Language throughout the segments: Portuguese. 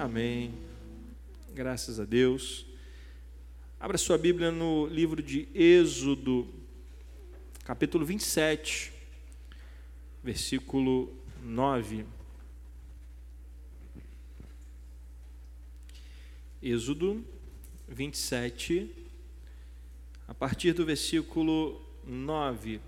Amém. Graças a Deus. Abra sua Bíblia no livro de Êxodo, capítulo 27, versículo 9. Êxodo 27, a partir do versículo 9.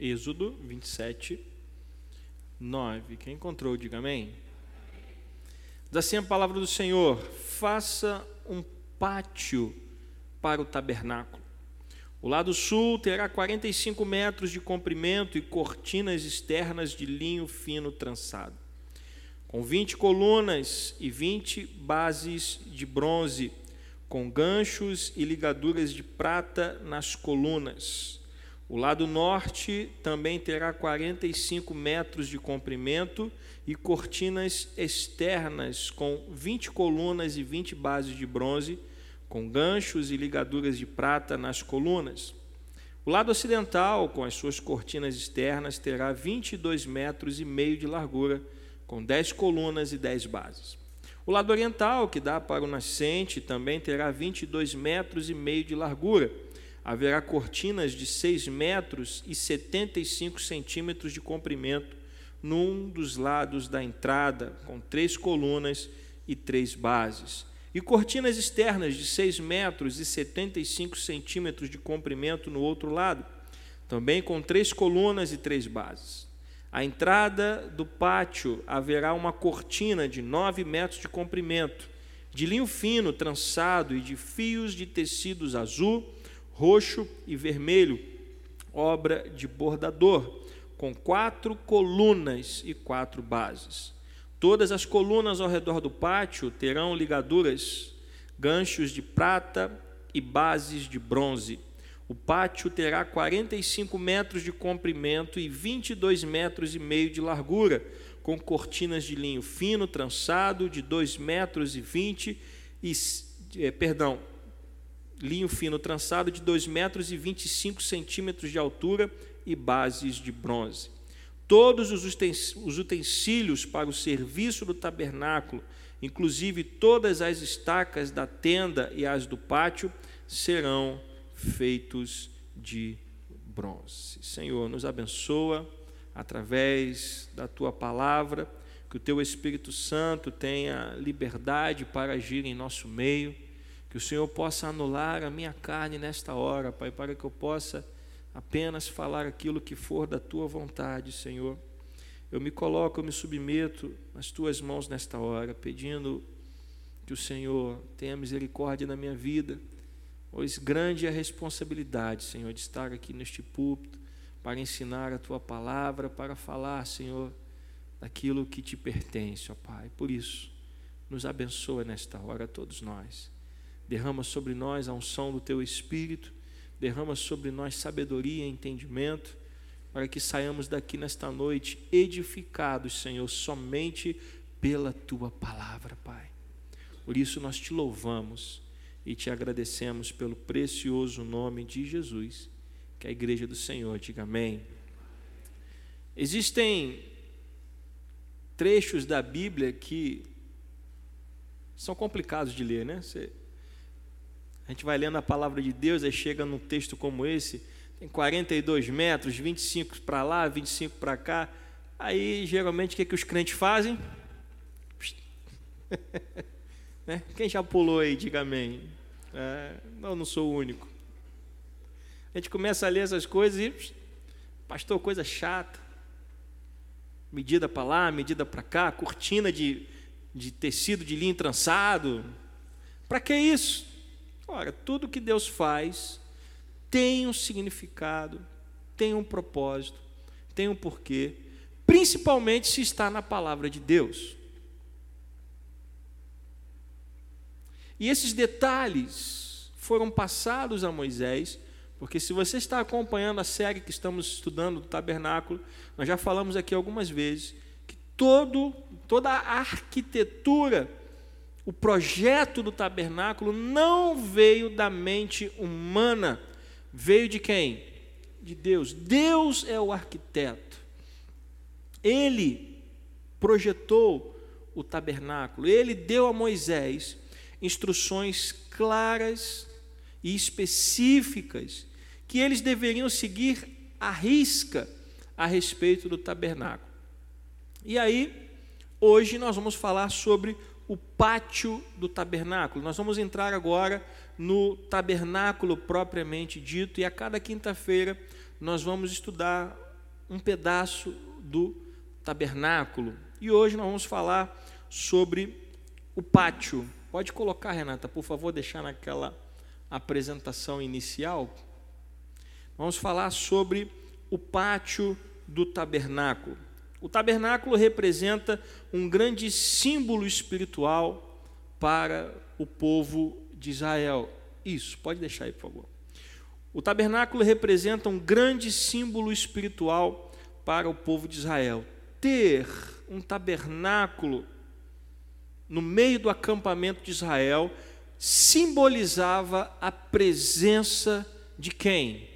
Êxodo 27, 9. Quem encontrou, diga amém. Diz assim a palavra do Senhor: faça um pátio para o tabernáculo. O lado sul terá 45 metros de comprimento e cortinas externas de linho fino trançado, com 20 colunas e 20 bases de bronze, com ganchos e ligaduras de prata nas colunas o lado norte também terá 45 metros de comprimento e cortinas externas com 20 colunas e 20 bases de bronze, com ganchos e ligaduras de prata nas colunas. O lado ocidental, com as suas cortinas externas, terá 22 metros e meio de largura, com 10 colunas e 10 bases. O lado oriental, que dá para o nascente, também terá 22 metros e meio de largura haverá cortinas de 6 metros e 75 centímetros de comprimento num dos lados da entrada, com três colunas e três bases. E cortinas externas de 6 metros e 75 centímetros de comprimento no outro lado, também com três colunas e três bases. À entrada do pátio haverá uma cortina de 9 metros de comprimento, de linho fino trançado e de fios de tecidos azul roxo e vermelho, obra de bordador, com quatro colunas e quatro bases. Todas as colunas ao redor do pátio terão ligaduras, ganchos de prata e bases de bronze. O pátio terá 45 metros de comprimento e 22 metros e meio de largura, com cortinas de linho fino trançado de 2 metros e 20 e, eh, perdão, linho fino trançado de 2 metros e 25 centímetros de altura e bases de bronze. Todos os utensílios para o serviço do tabernáculo, inclusive todas as estacas da tenda e as do pátio, serão feitos de bronze. Senhor, nos abençoa através da tua palavra, que o teu Espírito Santo tenha liberdade para agir em nosso meio que o Senhor possa anular a minha carne nesta hora, Pai, para que eu possa apenas falar aquilo que for da tua vontade, Senhor. Eu me coloco, eu me submeto nas tuas mãos nesta hora, pedindo que o Senhor tenha misericórdia na minha vida, pois grande é a responsabilidade, Senhor, de estar aqui neste púlpito para ensinar a tua palavra, para falar, Senhor, daquilo que te pertence, ó Pai. Por isso, nos abençoa nesta hora todos nós derrama sobre nós a unção do teu espírito, derrama sobre nós sabedoria e entendimento, para que saiamos daqui nesta noite edificados, Senhor, somente pela tua palavra, Pai. Por isso nós te louvamos e te agradecemos pelo precioso nome de Jesus, que a igreja do Senhor diga amém. Existem trechos da Bíblia que são complicados de ler, né? Você a gente vai lendo a palavra de Deus, aí chega num texto como esse, tem 42 metros, 25 para lá, 25 para cá. Aí, geralmente, o que, é que os crentes fazem? né? Quem já pulou aí, diga amém. É, não, não sou o único. A gente começa a ler essas coisas e, pastor, coisa chata. Medida para lá, medida para cá, cortina de, de tecido de linho trançado. Para que isso? Ora, tudo que Deus faz tem um significado, tem um propósito, tem um porquê, principalmente se está na palavra de Deus. E esses detalhes foram passados a Moisés, porque se você está acompanhando a série que estamos estudando do tabernáculo, nós já falamos aqui algumas vezes que todo, toda a arquitetura, o projeto do tabernáculo não veio da mente humana, veio de quem? De Deus. Deus é o arquiteto. Ele projetou o tabernáculo, ele deu a Moisés instruções claras e específicas que eles deveriam seguir à risca a respeito do tabernáculo. E aí, hoje nós vamos falar sobre o pátio do tabernáculo. Nós vamos entrar agora no tabernáculo propriamente dito, e a cada quinta-feira nós vamos estudar um pedaço do tabernáculo. E hoje nós vamos falar sobre o pátio. Pode colocar, Renata, por favor, deixar naquela apresentação inicial. Vamos falar sobre o pátio do tabernáculo. O tabernáculo representa um grande símbolo espiritual para o povo de Israel. Isso, pode deixar aí, por favor. O tabernáculo representa um grande símbolo espiritual para o povo de Israel. Ter um tabernáculo no meio do acampamento de Israel simbolizava a presença de quem?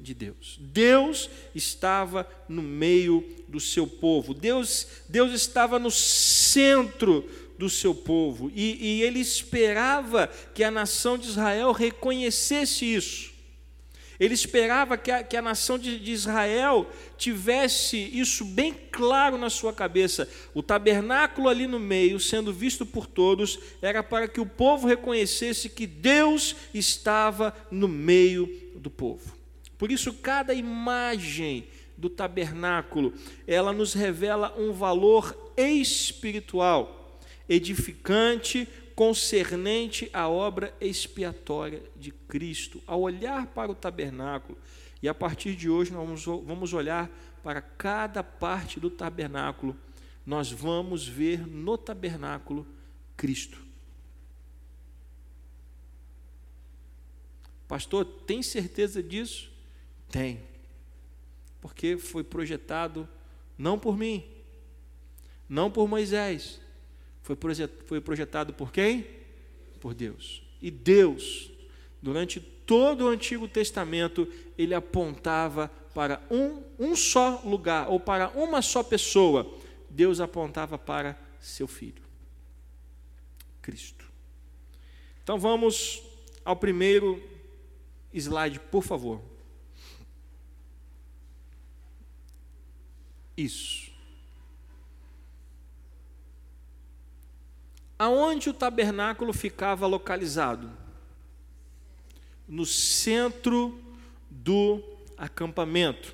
De Deus. Deus estava no meio do seu povo. Deus, Deus estava no centro do seu povo. E, e ele esperava que a nação de Israel reconhecesse isso. Ele esperava que a, que a nação de, de, Israel tivesse isso bem claro na sua cabeça. O tabernáculo ali no meio, sendo visto por todos, era para que o povo reconhecesse que Deus estava no meio do povo. Por isso, cada imagem do tabernáculo, ela nos revela um valor espiritual, edificante, concernente à obra expiatória de Cristo. Ao olhar para o tabernáculo, e a partir de hoje nós vamos olhar para cada parte do tabernáculo, nós vamos ver no tabernáculo Cristo. Pastor, tem certeza disso? Tem. Porque foi projetado não por mim, não por Moisés, foi projetado por quem? Por Deus. E Deus, durante todo o Antigo Testamento, ele apontava para um, um só lugar, ou para uma só pessoa. Deus apontava para seu Filho, Cristo. Então vamos ao primeiro slide, por favor. Isso. Aonde o tabernáculo ficava localizado? No centro do acampamento.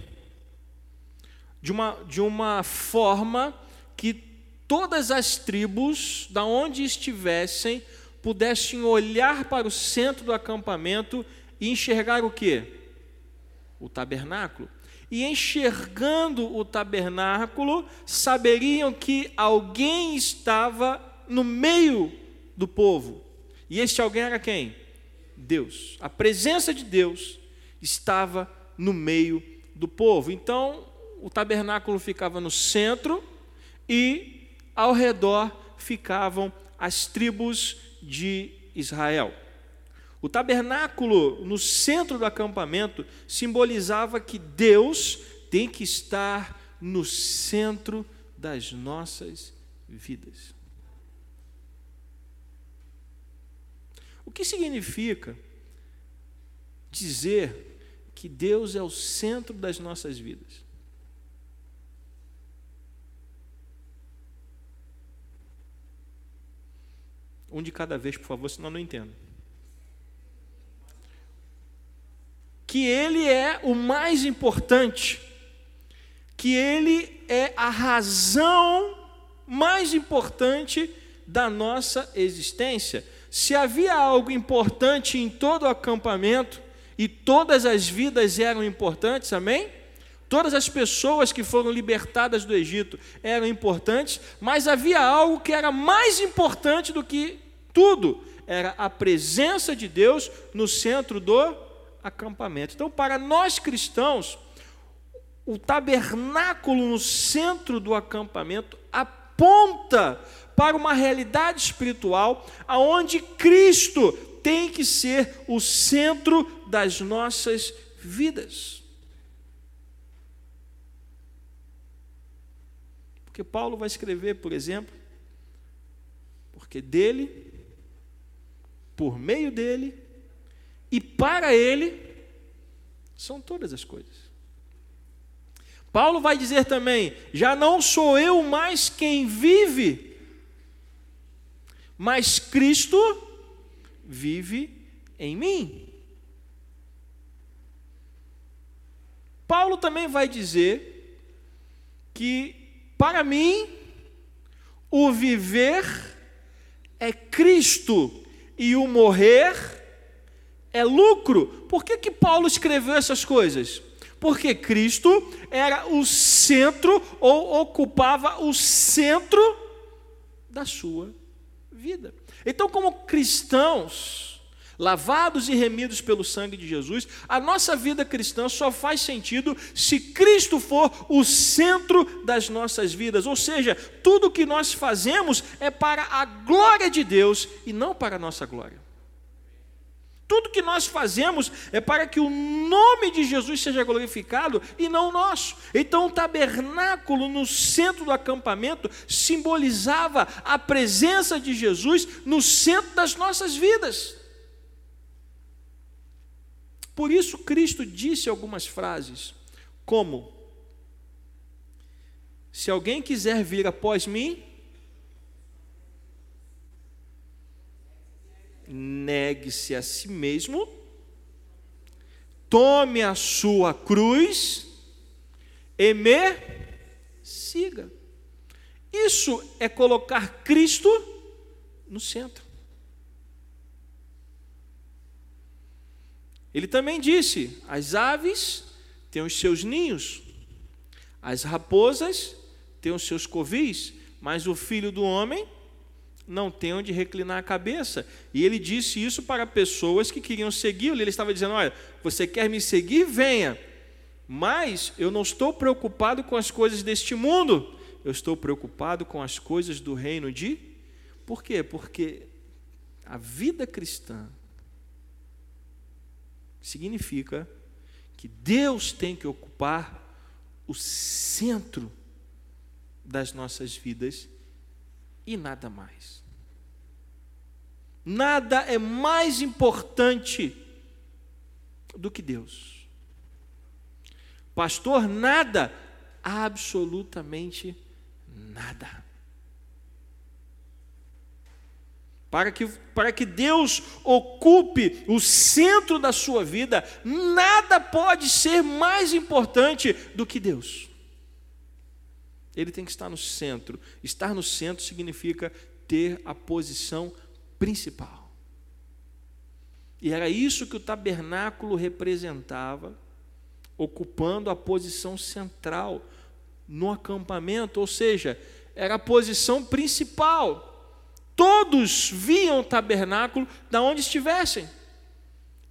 De uma, de uma forma que todas as tribos, da onde estivessem, pudessem olhar para o centro do acampamento e enxergar o que? O tabernáculo. E enxergando o tabernáculo, saberiam que alguém estava no meio do povo. E este alguém era quem? Deus. A presença de Deus estava no meio do povo. Então, o tabernáculo ficava no centro e ao redor ficavam as tribos de Israel. O tabernáculo no centro do acampamento simbolizava que Deus tem que estar no centro das nossas vidas. O que significa dizer que Deus é o centro das nossas vidas? Um de cada vez, por favor, senão eu não entendo. Que Ele é o mais importante, que Ele é a razão mais importante da nossa existência. Se havia algo importante em todo o acampamento, e todas as vidas eram importantes, amém? Todas as pessoas que foram libertadas do Egito eram importantes, mas havia algo que era mais importante do que tudo: era a presença de Deus no centro do acampamento. Então, para nós cristãos, o tabernáculo no centro do acampamento aponta para uma realidade espiritual aonde Cristo tem que ser o centro das nossas vidas. Porque Paulo vai escrever, por exemplo, porque dele, por meio dele e para ele são todas as coisas. Paulo vai dizer também: já não sou eu mais quem vive, mas Cristo vive em mim. Paulo também vai dizer que para mim o viver é Cristo e o morrer é lucro. Por que, que Paulo escreveu essas coisas? Porque Cristo era o centro ou ocupava o centro da sua vida. Então, como cristãos, lavados e remidos pelo sangue de Jesus, a nossa vida cristã só faz sentido se Cristo for o centro das nossas vidas. Ou seja, tudo que nós fazemos é para a glória de Deus e não para a nossa glória. Tudo que nós fazemos é para que o nome de Jesus seja glorificado e não o nosso. Então, o tabernáculo no centro do acampamento simbolizava a presença de Jesus no centro das nossas vidas. Por isso, Cristo disse algumas frases, como: Se alguém quiser vir após mim, negue-se a si mesmo, tome a sua cruz e me siga. Isso é colocar Cristo no centro. Ele também disse: as aves têm os seus ninhos, as raposas têm os seus covis, mas o filho do homem não tem onde reclinar a cabeça. E ele disse isso para pessoas que queriam segui-lo. Ele estava dizendo: Olha, você quer me seguir? Venha. Mas eu não estou preocupado com as coisas deste mundo, eu estou preocupado com as coisas do reino de. Por quê? Porque a vida cristã significa que Deus tem que ocupar o centro das nossas vidas e nada mais. Nada é mais importante do que Deus. Pastor, nada, absolutamente nada. Para que, para que Deus ocupe o centro da sua vida, nada pode ser mais importante do que Deus. Ele tem que estar no centro. Estar no centro significa ter a posição principal. E era isso que o tabernáculo representava, ocupando a posição central no acampamento, ou seja, era a posição principal. Todos viam o tabernáculo da onde estivessem.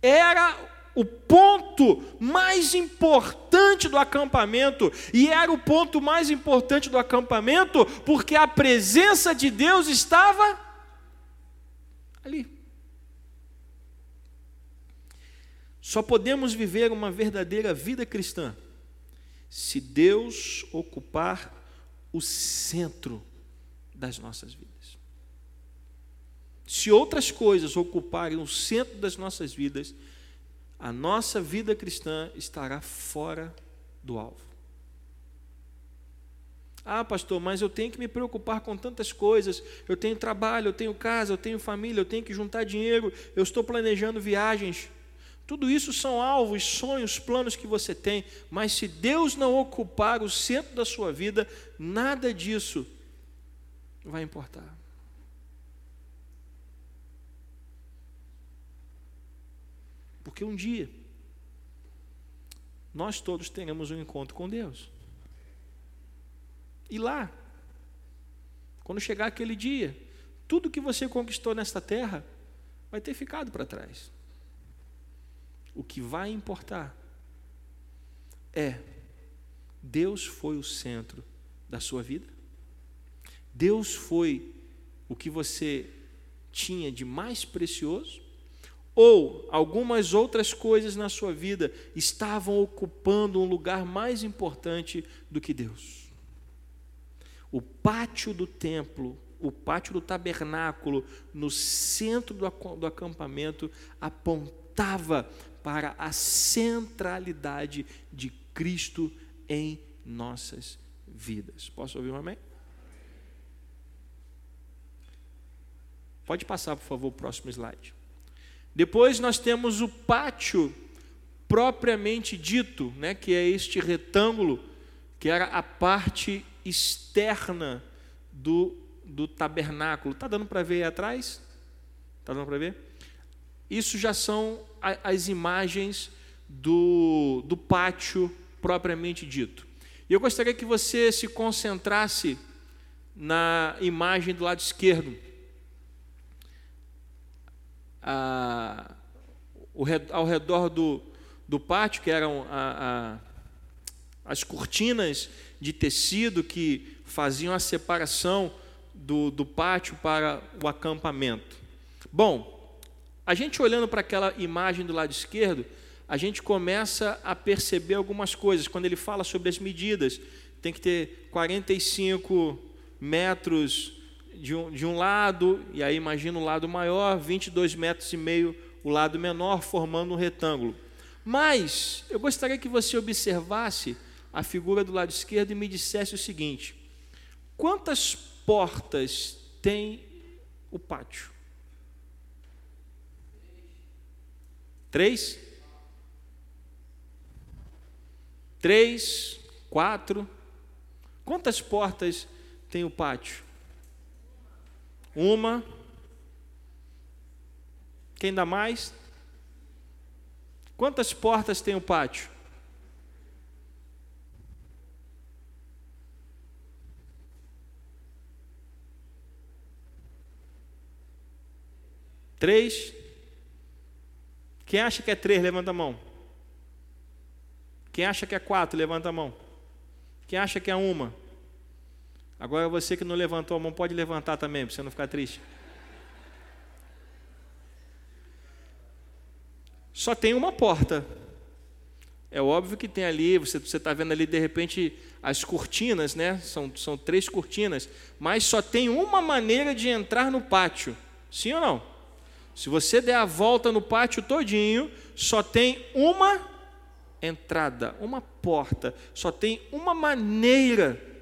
Era o ponto mais importante do acampamento, e era o ponto mais importante do acampamento porque a presença de Deus estava ali. Só podemos viver uma verdadeira vida cristã se Deus ocupar o centro das nossas vidas. Se outras coisas ocuparem o centro das nossas vidas, a nossa vida cristã estará fora do alvo. Ah, pastor, mas eu tenho que me preocupar com tantas coisas. Eu tenho trabalho, eu tenho casa, eu tenho família, eu tenho que juntar dinheiro, eu estou planejando viagens. Tudo isso são alvos, sonhos, planos que você tem, mas se Deus não ocupar o centro da sua vida, nada disso vai importar. Porque um dia nós todos teremos um encontro com Deus. E lá, quando chegar aquele dia, tudo que você conquistou nesta terra vai ter ficado para trás. O que vai importar é: Deus foi o centro da sua vida? Deus foi o que você tinha de mais precioso? Ou algumas outras coisas na sua vida estavam ocupando um lugar mais importante do que Deus? O pátio do templo, o pátio do tabernáculo, no centro do acampamento, apontava para a centralidade de Cristo em nossas vidas. Posso ouvir um amém? Pode passar, por favor, o próximo slide. Depois nós temos o pátio propriamente dito, né, que é este retângulo, que era a parte externa do, do tabernáculo. Está dando para ver aí atrás? Está dando para ver? Isso já são as imagens do, do pátio propriamente dito. E eu gostaria que você se concentrasse na imagem do lado esquerdo a, ao redor do, do pátio, que eram a, a, as cortinas de tecido que faziam a separação do, do pátio para o acampamento. Bom, a gente olhando para aquela imagem do lado esquerdo, a gente começa a perceber algumas coisas. Quando ele fala sobre as medidas, tem que ter 45 metros de um, de um lado, e aí imagina o lado maior, 22 metros e meio o lado menor, formando um retângulo. Mas eu gostaria que você observasse a figura do lado esquerdo e me dissesse o seguinte: quantas portas tem o pátio? Três? Três? Quatro? Quantas portas tem o pátio? Uma. Quem dá mais? Quantas portas tem o pátio? Três. Quem acha que é três, levanta a mão. Quem acha que é quatro, levanta a mão. Quem acha que é uma? Agora você que não levantou a mão, pode levantar também, para você não ficar triste. Só tem uma porta. É óbvio que tem ali, você está vendo ali de repente as cortinas, né? São, são três cortinas, mas só tem uma maneira de entrar no pátio. Sim ou não? Se você der a volta no pátio todinho, só tem uma entrada, uma porta, só tem uma maneira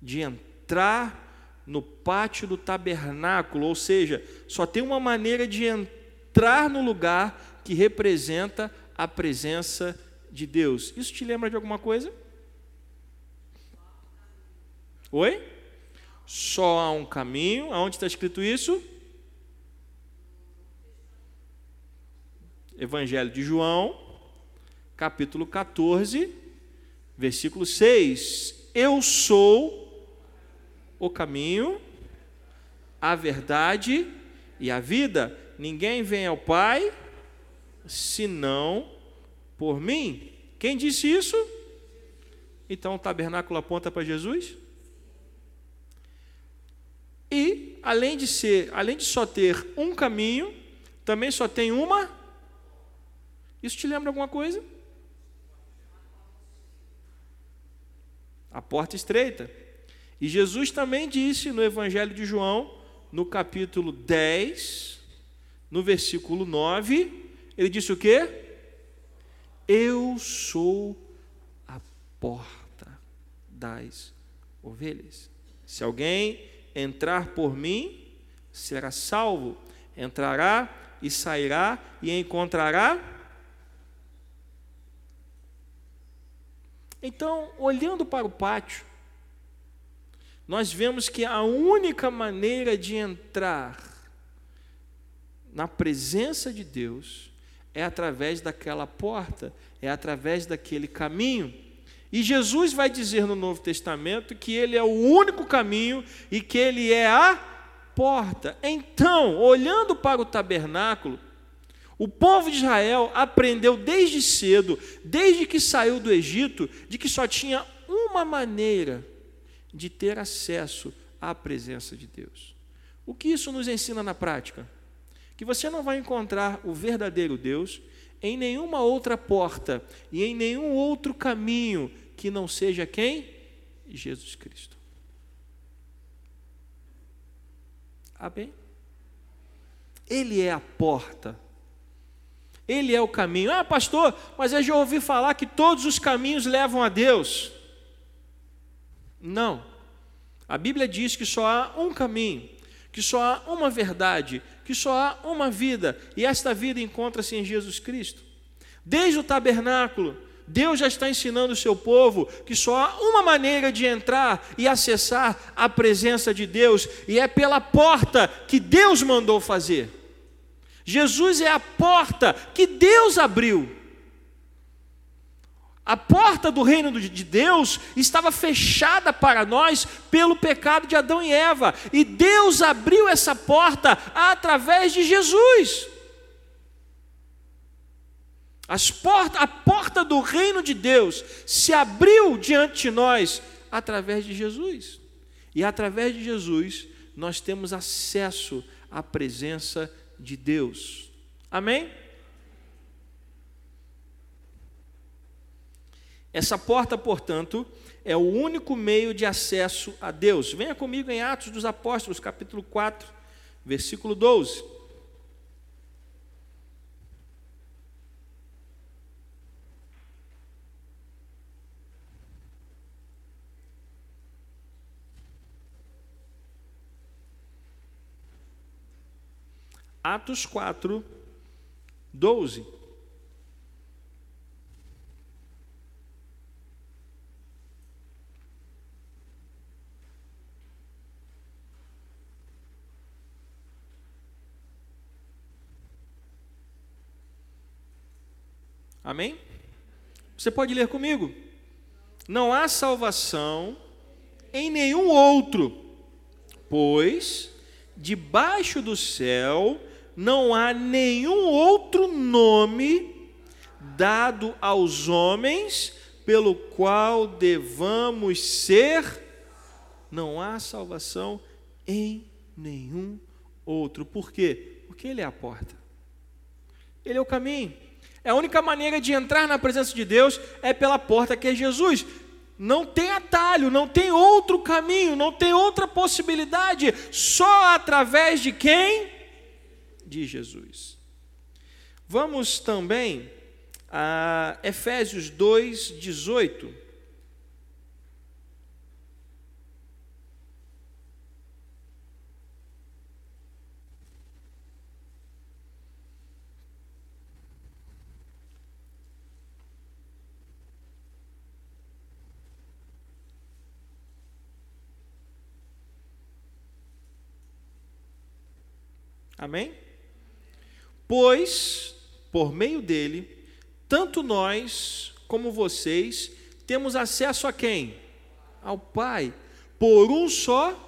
de entrar no pátio do tabernáculo, ou seja, só tem uma maneira de entrar no lugar que representa a presença de Deus. Isso te lembra de alguma coisa? Oi? Só há um caminho. Aonde está escrito isso? Evangelho de João, capítulo 14, versículo 6. Eu sou o caminho, a verdade e a vida. Ninguém vem ao Pai senão por mim. Quem disse isso? Então o tabernáculo aponta para Jesus? E além de ser, além de só ter um caminho, também só tem uma. Isso te lembra alguma coisa? A porta estreita. E Jesus também disse no Evangelho de João, no capítulo 10, no versículo 9, ele disse o quê? Eu sou a porta das ovelhas. Se alguém entrar por mim, será salvo, entrará e sairá e encontrará. Então, olhando para o pátio, nós vemos que a única maneira de entrar na presença de Deus é através daquela porta, é através daquele caminho. E Jesus vai dizer no Novo Testamento que ele é o único caminho e que ele é a porta. Então, olhando para o tabernáculo, o povo de Israel aprendeu desde cedo, desde que saiu do Egito, de que só tinha uma maneira de ter acesso à presença de Deus. O que isso nos ensina na prática? Que você não vai encontrar o verdadeiro Deus em nenhuma outra porta e em nenhum outro caminho que não seja quem? Jesus Cristo. Amém? Ele é a porta. Ele é o caminho. Ah, pastor, mas eu já ouvi falar que todos os caminhos levam a Deus. Não. A Bíblia diz que só há um caminho, que só há uma verdade, que só há uma vida, e esta vida encontra-se em Jesus Cristo. Desde o tabernáculo, Deus já está ensinando o seu povo que só há uma maneira de entrar e acessar a presença de Deus, e é pela porta que Deus mandou fazer. Jesus é a porta que Deus abriu. A porta do reino de Deus estava fechada para nós pelo pecado de Adão e Eva, e Deus abriu essa porta através de Jesus. Porta, a porta do reino de Deus se abriu diante de nós através de Jesus. E através de Jesus nós temos acesso à presença de Deus. Amém? Essa porta, portanto, é o único meio de acesso a Deus. Venha comigo em Atos dos Apóstolos, capítulo 4, versículo 12. Atos 4, 12. Amém? Você pode ler comigo? Não há salvação em nenhum outro, pois debaixo do céu não há nenhum outro nome dado aos homens pelo qual devamos ser. Não há salvação em nenhum outro. Por quê? Porque Ele é a porta. Ele é o caminho. É a única maneira de entrar na presença de Deus é pela porta que é Jesus. Não tem atalho, não tem outro caminho, não tem outra possibilidade, só através de quem? de Jesus. Vamos também a Efésios 2, 18. Amém? Pois, por meio dele, tanto nós como vocês temos acesso a quem? Ao Pai, por um só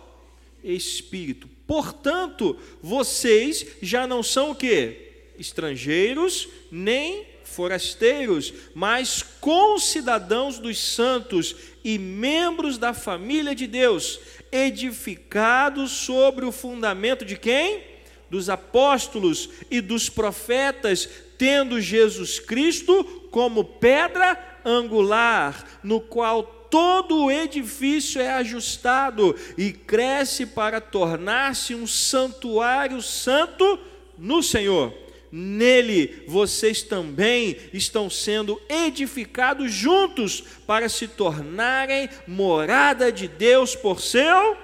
Espírito. Portanto, vocês já não são o que? Estrangeiros, nem forasteiros, mas concidadãos dos santos e membros da família de Deus, edificados sobre o fundamento de quem? Dos apóstolos e dos profetas, tendo Jesus Cristo como pedra angular, no qual todo o edifício é ajustado e cresce para tornar-se um santuário santo no Senhor. Nele vocês também estão sendo edificados juntos para se tornarem morada de Deus por seu.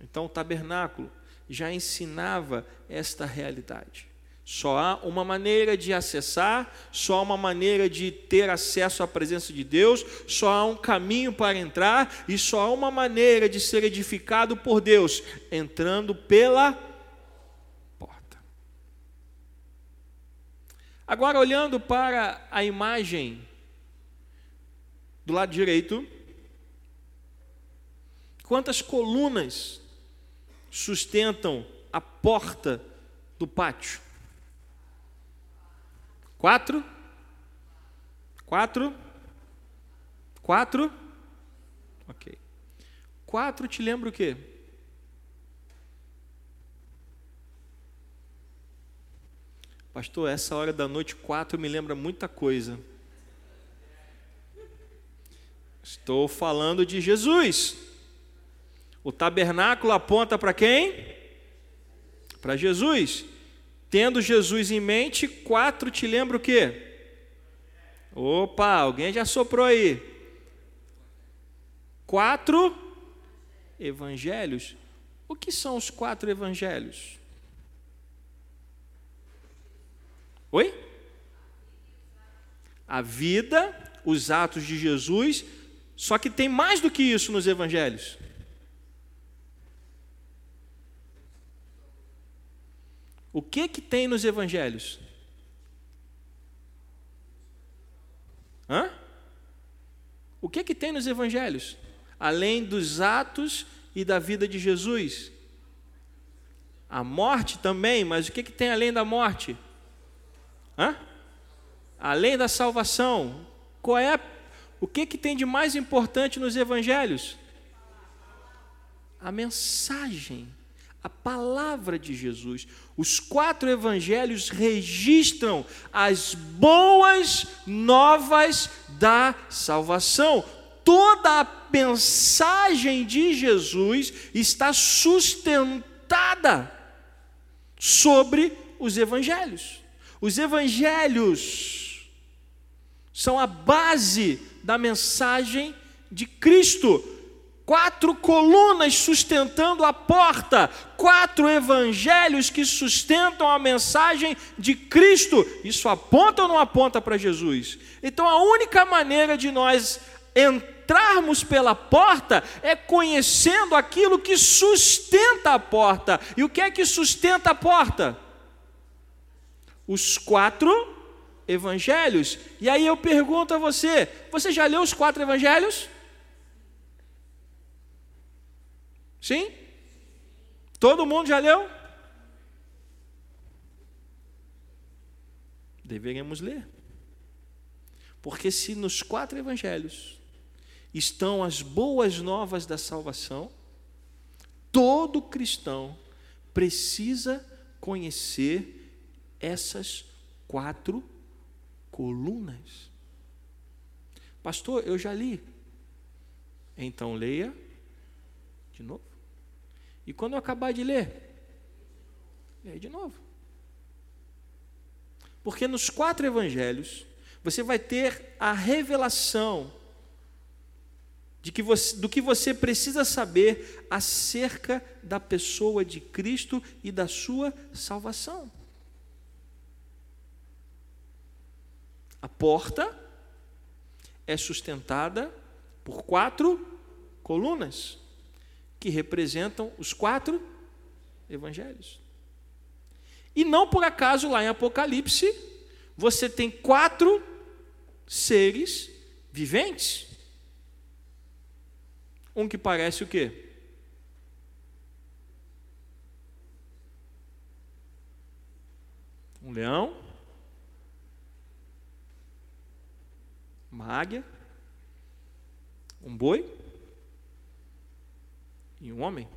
Então, o tabernáculo já ensinava esta realidade. Só há uma maneira de acessar, só há uma maneira de ter acesso à presença de Deus, só há um caminho para entrar e só há uma maneira de ser edificado por Deus, entrando pela porta. Agora, olhando para a imagem do lado direito, quantas colunas sustentam a porta do pátio? Quatro? Quatro? Quatro? Ok. Quatro te lembra o quê? Pastor, essa hora da noite, quatro me lembra muita coisa. Estou falando de Jesus. O tabernáculo aponta para quem? Para Jesus. Tendo Jesus em mente, quatro te lembra o quê? Opa, alguém já soprou aí. Quatro evangelhos. O que são os quatro evangelhos? Oi? A vida, os atos de Jesus, só que tem mais do que isso nos evangelhos. O que que tem nos evangelhos? Hã? O que que tem nos evangelhos? Além dos atos e da vida de Jesus. A morte também, mas o que que tem além da morte? Hã? Além da salvação, qual é o que que tem de mais importante nos evangelhos? A mensagem, a palavra de Jesus. Os quatro evangelhos registram as boas novas da salvação. Toda a mensagem de Jesus está sustentada sobre os evangelhos. Os evangelhos são a base da mensagem de Cristo. Quatro colunas sustentando a porta, quatro evangelhos que sustentam a mensagem de Cristo. Isso aponta ou não aponta para Jesus? Então a única maneira de nós entrarmos pela porta é conhecendo aquilo que sustenta a porta. E o que é que sustenta a porta? os quatro evangelhos. E aí eu pergunto a você: você já leu os quatro evangelhos? Sim? Todo mundo já leu? Deveríamos ler. Porque se nos quatro evangelhos estão as boas novas da salvação, todo cristão precisa conhecer essas quatro colunas. Pastor, eu já li. Então leia de novo. E quando eu acabar de ler, leia de novo. Porque nos quatro evangelhos, você vai ter a revelação de que você, do que você precisa saber acerca da pessoa de Cristo e da sua salvação. A porta é sustentada por quatro colunas que representam os quatro evangelhos. E não por acaso lá em Apocalipse você tem quatro seres viventes. Um que parece o quê? Um leão, uma águia, um boi e um homem.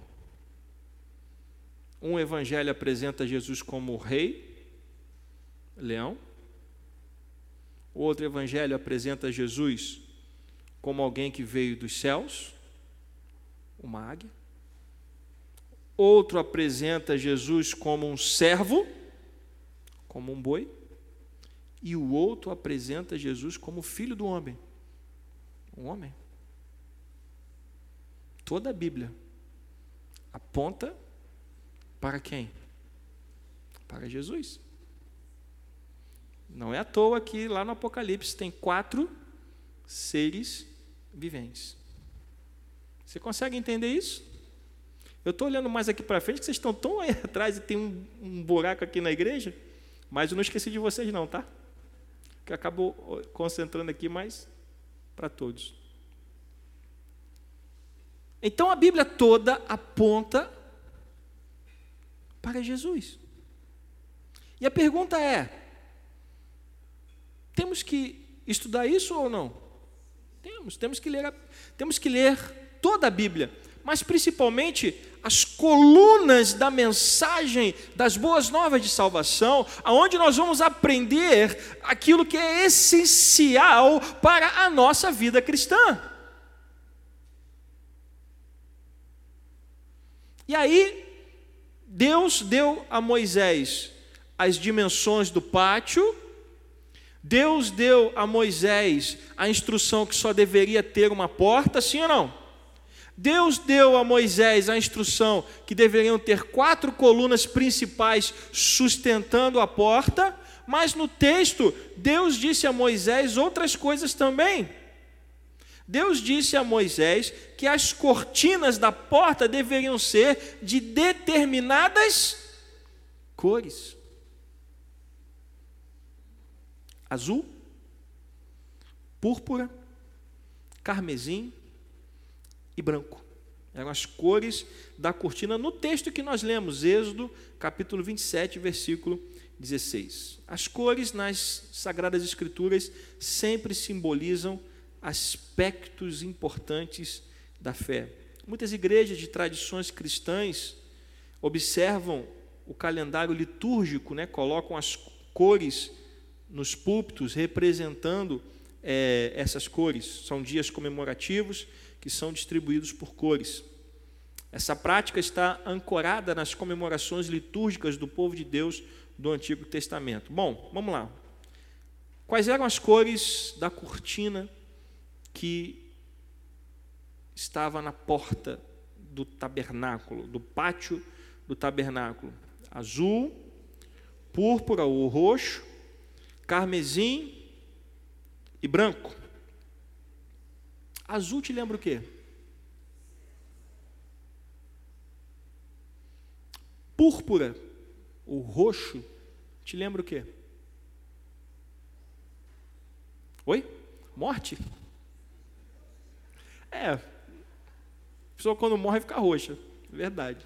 Um evangelho apresenta Jesus como rei, leão. Outro evangelho apresenta Jesus como alguém que veio dos céus, uma águia. Outro apresenta Jesus como um servo, como um boi e o outro apresenta Jesus como filho do homem. Um homem. Toda a Bíblia aponta para quem? Para Jesus. Não é à toa que lá no Apocalipse tem quatro seres viventes. Você consegue entender isso? Eu estou olhando mais aqui para frente, que vocês estão tão aí atrás e tem um, um buraco aqui na igreja, mas eu não esqueci de vocês não, tá? que acabou concentrando aqui mais para todos. Então a Bíblia toda aponta para Jesus. E a pergunta é: temos que estudar isso ou não? Temos, temos que ler, temos que ler toda a Bíblia mas principalmente as colunas da mensagem das boas novas de salvação, aonde nós vamos aprender aquilo que é essencial para a nossa vida cristã. E aí, Deus deu a Moisés as dimensões do pátio, Deus deu a Moisés a instrução que só deveria ter uma porta, sim ou não? Deus deu a Moisés a instrução que deveriam ter quatro colunas principais sustentando a porta, mas no texto, Deus disse a Moisés outras coisas também. Deus disse a Moisés que as cortinas da porta deveriam ser de determinadas cores: azul, púrpura, carmesim e branco. Eram as cores da cortina no texto que nós lemos, Êxodo, capítulo 27, versículo 16. As cores nas Sagradas Escrituras sempre simbolizam aspectos importantes da fé. Muitas igrejas de tradições cristãs observam o calendário litúrgico, né, colocam as cores nos púlpitos representando é, essas cores. São dias comemorativos que são distribuídos por cores. Essa prática está ancorada nas comemorações litúrgicas do povo de Deus do Antigo Testamento. Bom, vamos lá. Quais eram as cores da cortina que estava na porta do tabernáculo, do pátio do tabernáculo? Azul, púrpura ou roxo, carmesim e branco. Azul te lembra o quê? Púrpura, o roxo, te lembra o quê? Oi? Morte? É, a pessoa quando morre fica roxa, verdade.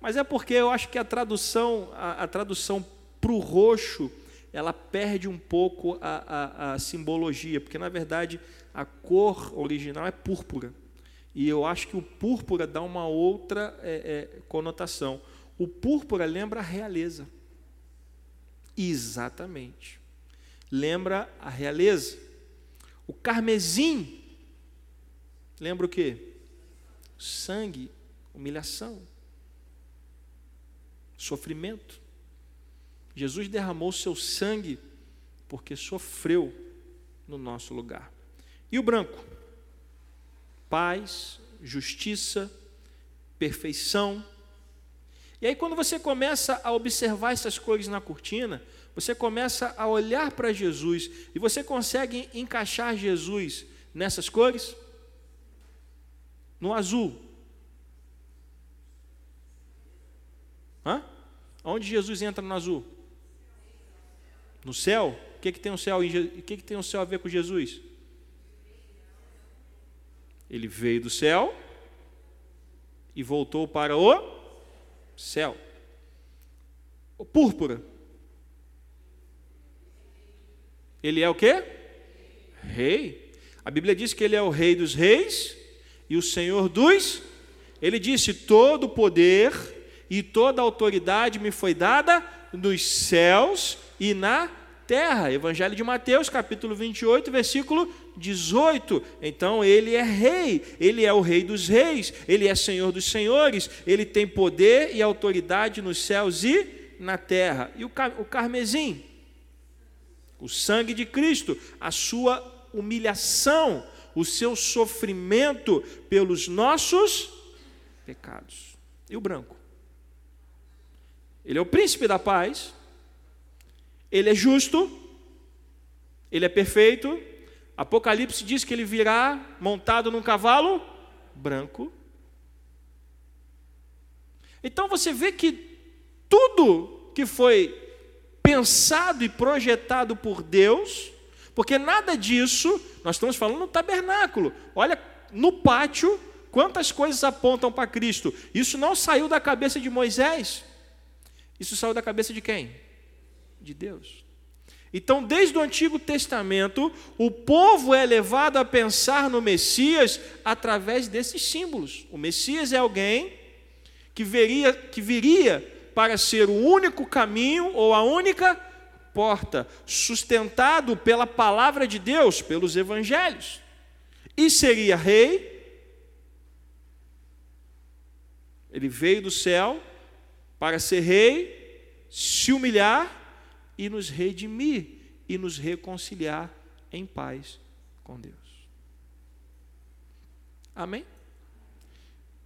Mas é porque eu acho que a tradução, a, a tradução para o roxo, ela perde um pouco a, a, a simbologia, porque na verdade a cor original é púrpura. E eu acho que o púrpura dá uma outra é, é, conotação. O púrpura lembra a realeza. Exatamente. Lembra a realeza. O carmesim lembra o quê? Sangue, humilhação, sofrimento. Jesus derramou seu sangue porque sofreu no nosso lugar. E o branco? Paz, justiça, perfeição. E aí, quando você começa a observar essas cores na cortina, você começa a olhar para Jesus e você consegue encaixar Jesus nessas cores? No azul. Hã? Onde Jesus entra no azul? No céu? O que, que tem o céu? O que, que tem o céu a ver com Jesus? Ele veio do céu e voltou para o céu. O púrpura. Ele é o quê? Rei. A Bíblia diz que ele é o rei dos reis e o senhor dos. Ele disse: todo poder e toda autoridade me foi dada nos céus e na terra. Evangelho de Mateus, capítulo 28, versículo 18. Então ele é rei, ele é o rei dos reis, ele é senhor dos senhores, ele tem poder e autoridade nos céus e na terra. E o, o carmesim, o sangue de Cristo, a sua humilhação, o seu sofrimento pelos nossos pecados. E o branco? Ele é o príncipe da paz, ele é justo, ele é perfeito. Apocalipse diz que ele virá montado num cavalo branco. Então você vê que tudo que foi pensado e projetado por Deus, porque nada disso, nós estamos falando no tabernáculo. Olha, no pátio, quantas coisas apontam para Cristo. Isso não saiu da cabeça de Moisés. Isso saiu da cabeça de quem? de Deus. Então, desde o Antigo Testamento, o povo é levado a pensar no Messias através desses símbolos. O Messias é alguém que, veria, que viria para ser o único caminho ou a única porta, sustentado pela palavra de Deus, pelos evangelhos. E seria rei. Ele veio do céu para ser rei, se humilhar e nos redimir e nos reconciliar em paz com Deus. Amém?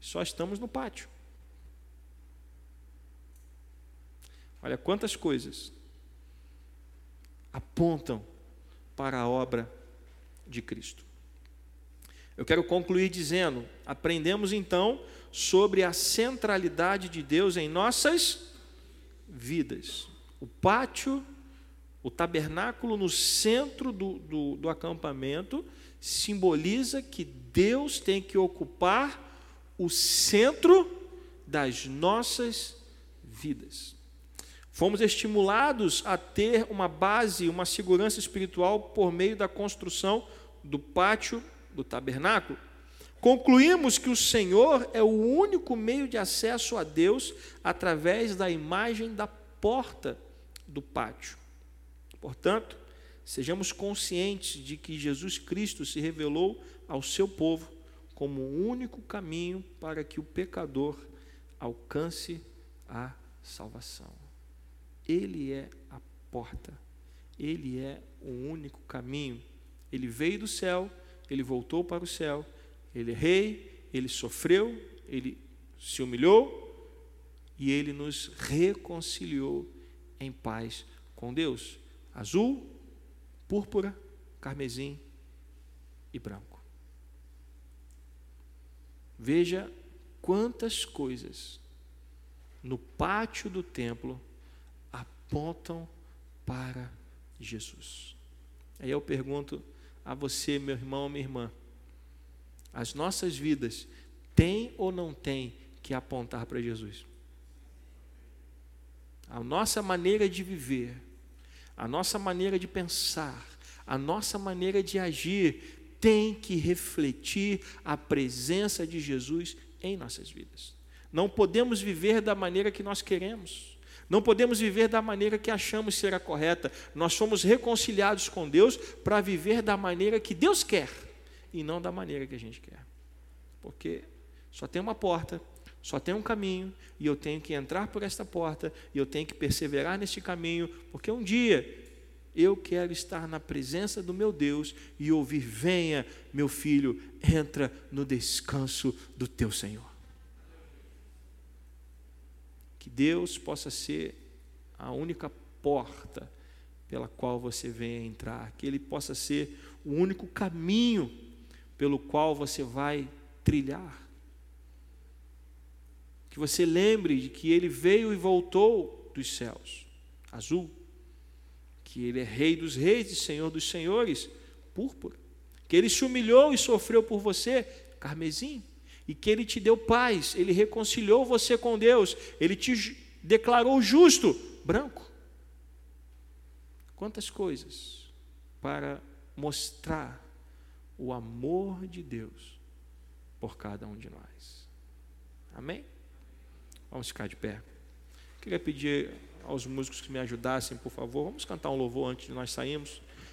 Só estamos no pátio. Olha quantas coisas apontam para a obra de Cristo. Eu quero concluir dizendo: aprendemos então sobre a centralidade de Deus em nossas vidas o pátio, o tabernáculo no centro do, do, do acampamento, simboliza que Deus tem que ocupar o centro das nossas vidas. Fomos estimulados a ter uma base, uma segurança espiritual por meio da construção do pátio do tabernáculo. Concluímos que o Senhor é o único meio de acesso a Deus através da imagem da porta do pátio. Portanto, sejamos conscientes de que Jesus Cristo se revelou ao seu povo como o único caminho para que o pecador alcance a salvação. Ele é a porta, ele é o único caminho. Ele veio do céu, ele voltou para o céu, ele é rei, ele sofreu, ele se humilhou e ele nos reconciliou em paz com Deus. Azul, púrpura, carmesim e branco. Veja quantas coisas no pátio do templo apontam para Jesus. Aí eu pergunto a você, meu irmão, minha irmã, as nossas vidas têm ou não têm que apontar para Jesus? a nossa maneira de viver, a nossa maneira de pensar, a nossa maneira de agir tem que refletir a presença de Jesus em nossas vidas. Não podemos viver da maneira que nós queremos. Não podemos viver da maneira que achamos ser a correta. Nós somos reconciliados com Deus para viver da maneira que Deus quer e não da maneira que a gente quer. Porque só tem uma porta, só tem um caminho e eu tenho que entrar por esta porta e eu tenho que perseverar neste caminho, porque um dia eu quero estar na presença do meu Deus e ouvir: venha, meu filho, entra no descanso do teu Senhor. Que Deus possa ser a única porta pela qual você venha entrar, que Ele possa ser o único caminho pelo qual você vai trilhar. Que você lembre de que ele veio e voltou dos céus, azul, que ele é rei dos reis e senhor dos senhores, púrpura, que ele se humilhou e sofreu por você, carmesim, e que ele te deu paz, ele reconciliou você com Deus, ele te declarou justo, branco. Quantas coisas para mostrar o amor de Deus por cada um de nós. Amém? Vamos ficar de pé. Queria pedir aos músicos que me ajudassem, por favor. Vamos cantar um louvor antes de nós sairmos.